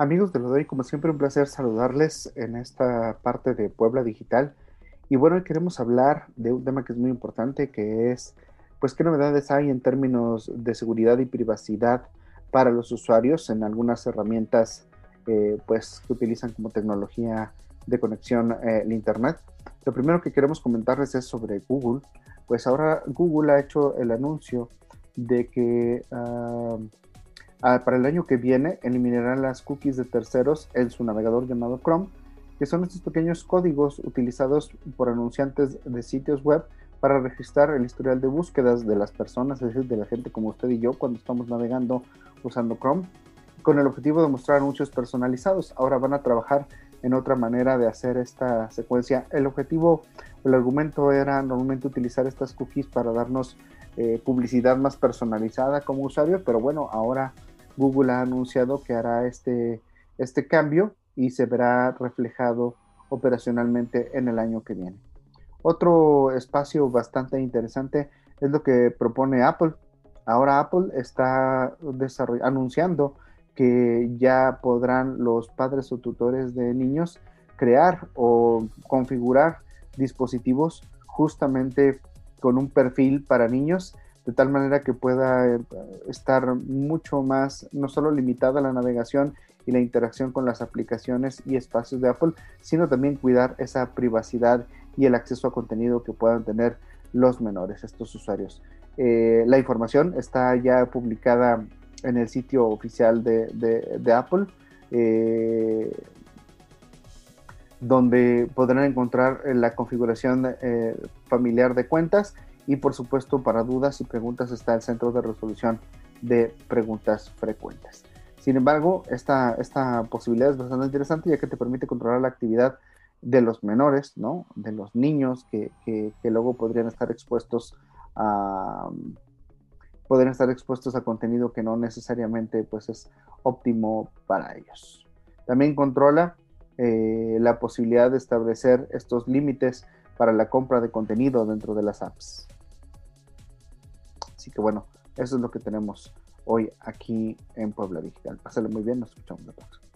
Amigos de Lodoy, como siempre un placer saludarles en esta parte de Puebla Digital. Y bueno, hoy queremos hablar de un tema que es muy importante, que es, pues, qué novedades hay en términos de seguridad y privacidad para los usuarios en algunas herramientas, eh, pues, que utilizan como tecnología de conexión eh, el Internet. Lo primero que queremos comentarles es sobre Google. Pues ahora Google ha hecho el anuncio de que... Ah, Ah, para el año que viene eliminarán las cookies de terceros en su navegador llamado Chrome, que son estos pequeños códigos utilizados por anunciantes de sitios web para registrar el historial de búsquedas de las personas, es decir, de la gente como usted y yo cuando estamos navegando usando Chrome, con el objetivo de mostrar anuncios personalizados. Ahora van a trabajar en otra manera de hacer esta secuencia. El objetivo, el argumento era normalmente utilizar estas cookies para darnos eh, publicidad más personalizada como usuario, pero bueno, ahora Google ha anunciado que hará este, este cambio y se verá reflejado operacionalmente en el año que viene. Otro espacio bastante interesante es lo que propone Apple. Ahora Apple está anunciando que ya podrán los padres o tutores de niños crear o configurar dispositivos justamente con un perfil para niños de tal manera que pueda eh, estar mucho más, no solo limitada la navegación y la interacción con las aplicaciones y espacios de Apple, sino también cuidar esa privacidad y el acceso a contenido que puedan tener los menores, estos usuarios. Eh, la información está ya publicada en el sitio oficial de, Apple, eh, donde podrán encontrar la configuración familiar de cuentas y por supuesto, para dudas y preguntas está el centro de resolución de preguntas frecuentes. Sin embargo, esta, esta posibilidad es bastante interesante ya que te permite controlar la actividad de los menores, ¿no? De los niños que, que, luego podrían estar expuestos a podrían estar expuestos a contenido que no necesariamente pues es óptimo para ellos. También controla eh, la posibilidad de establecer estos límites para la compra de contenido dentro de las apps. Así que bueno, eso es lo que tenemos hoy aquí en Puebla Digital. Pásale muy bien, nos escuchamos la próxima.